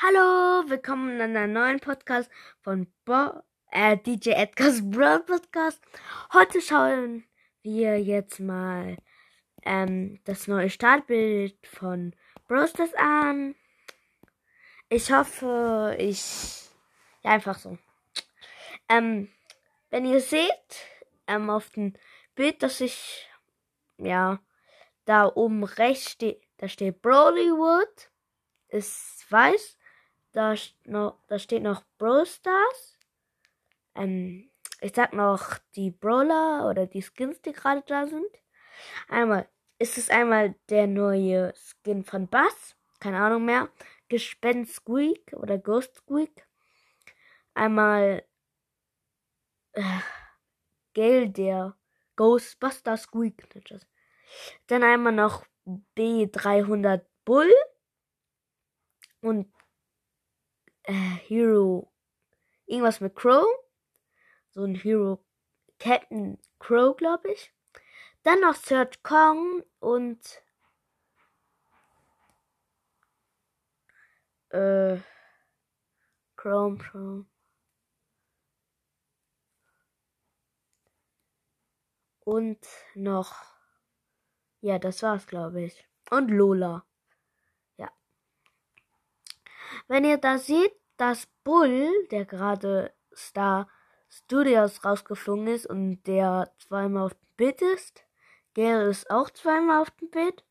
Hallo, willkommen in einer neuen Podcast von Bo äh, DJ Edgar's Broad Podcast. Heute schauen wir jetzt mal ähm, das neue Startbild von Brosters an. Ich hoffe, ich ja einfach so. Ähm, wenn ihr seht ähm, auf dem Bild, dass ich ja da oben rechts steht, da steht Brolywood, ist weiß da, noch, da steht noch Brawl Stars. Ähm, ich sag noch die Brawler oder die Skins, die gerade da sind. Einmal ist es einmal der neue Skin von Bass. Keine Ahnung mehr. Gespenst Squeak oder Ghost Squeak. Einmal äh, Gale, der Ghostbuster Squeak. Dann einmal noch B300 Bull. Und Hero irgendwas mit Crow. So ein Hero Captain Crow, glaube ich. Dann noch Search Kong und äh, Chrome Chrome. Und noch, ja, das war's, glaube ich. Und Lola. Wenn ihr da seht, dass Bull, der gerade Star Studios rausgeflogen ist und der zweimal auf dem Bild ist, der ist auch zweimal auf dem Bild.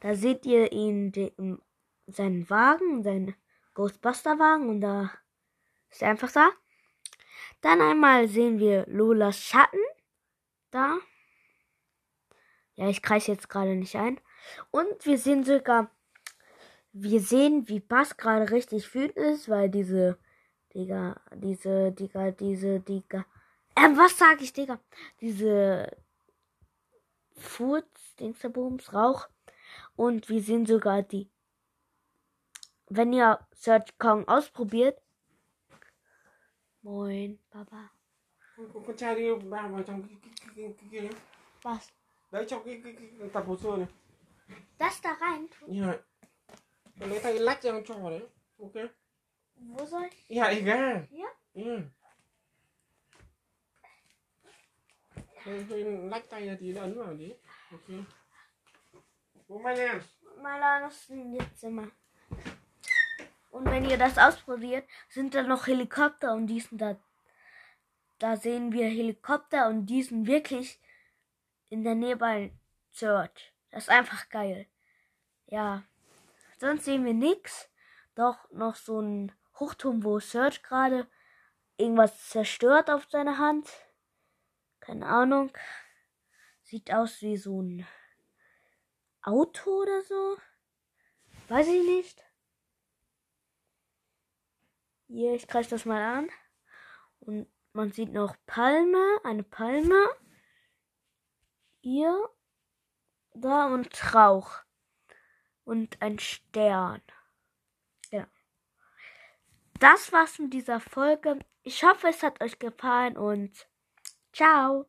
Da seht ihr ihn, den, seinen Wagen, seinen Ghostbuster-Wagen und da ist er einfach da. Dann einmal sehen wir Lolas Schatten. Da. Ja, ich kreise jetzt gerade nicht ein. Und wir sehen sogar wir sehen, wie Bass gerade richtig wütend ist, weil diese, Digga, diese, Digga, diese, Digga, ähm, was sag ich, Digga? Diese Furz, Dingsterbums, Rauch. Und wir sehen sogar die, wenn ihr Search Kong ausprobiert. Moin, cái, Was? Das da rein? vậy Tôi lấy tay lách ra con trò đấy ok Wo soll ich? ja egal Ja? ừ. hơi, hơi lách tay ra tí đã ấn vào tí ok bố may nha Mal aus dem Zimmer. Und wenn ihr das ausprobiert, sind da noch Helikopter und die sind da. Da sehen wir Helikopter und die sind wirklich in der Nähe bei Church. Das ist einfach geil. Ja. Sonst sehen wir nichts. Doch noch so ein Hochturm, wo Search gerade irgendwas zerstört auf seiner Hand. Keine Ahnung. Sieht aus wie so ein Auto oder so. Weiß ich nicht. Hier, ich kreise das mal an. Und man sieht noch Palme, eine Palme. Hier, da und Rauch. Und ein Stern. Ja. Das war's mit dieser Folge. Ich hoffe, es hat euch gefallen und ciao.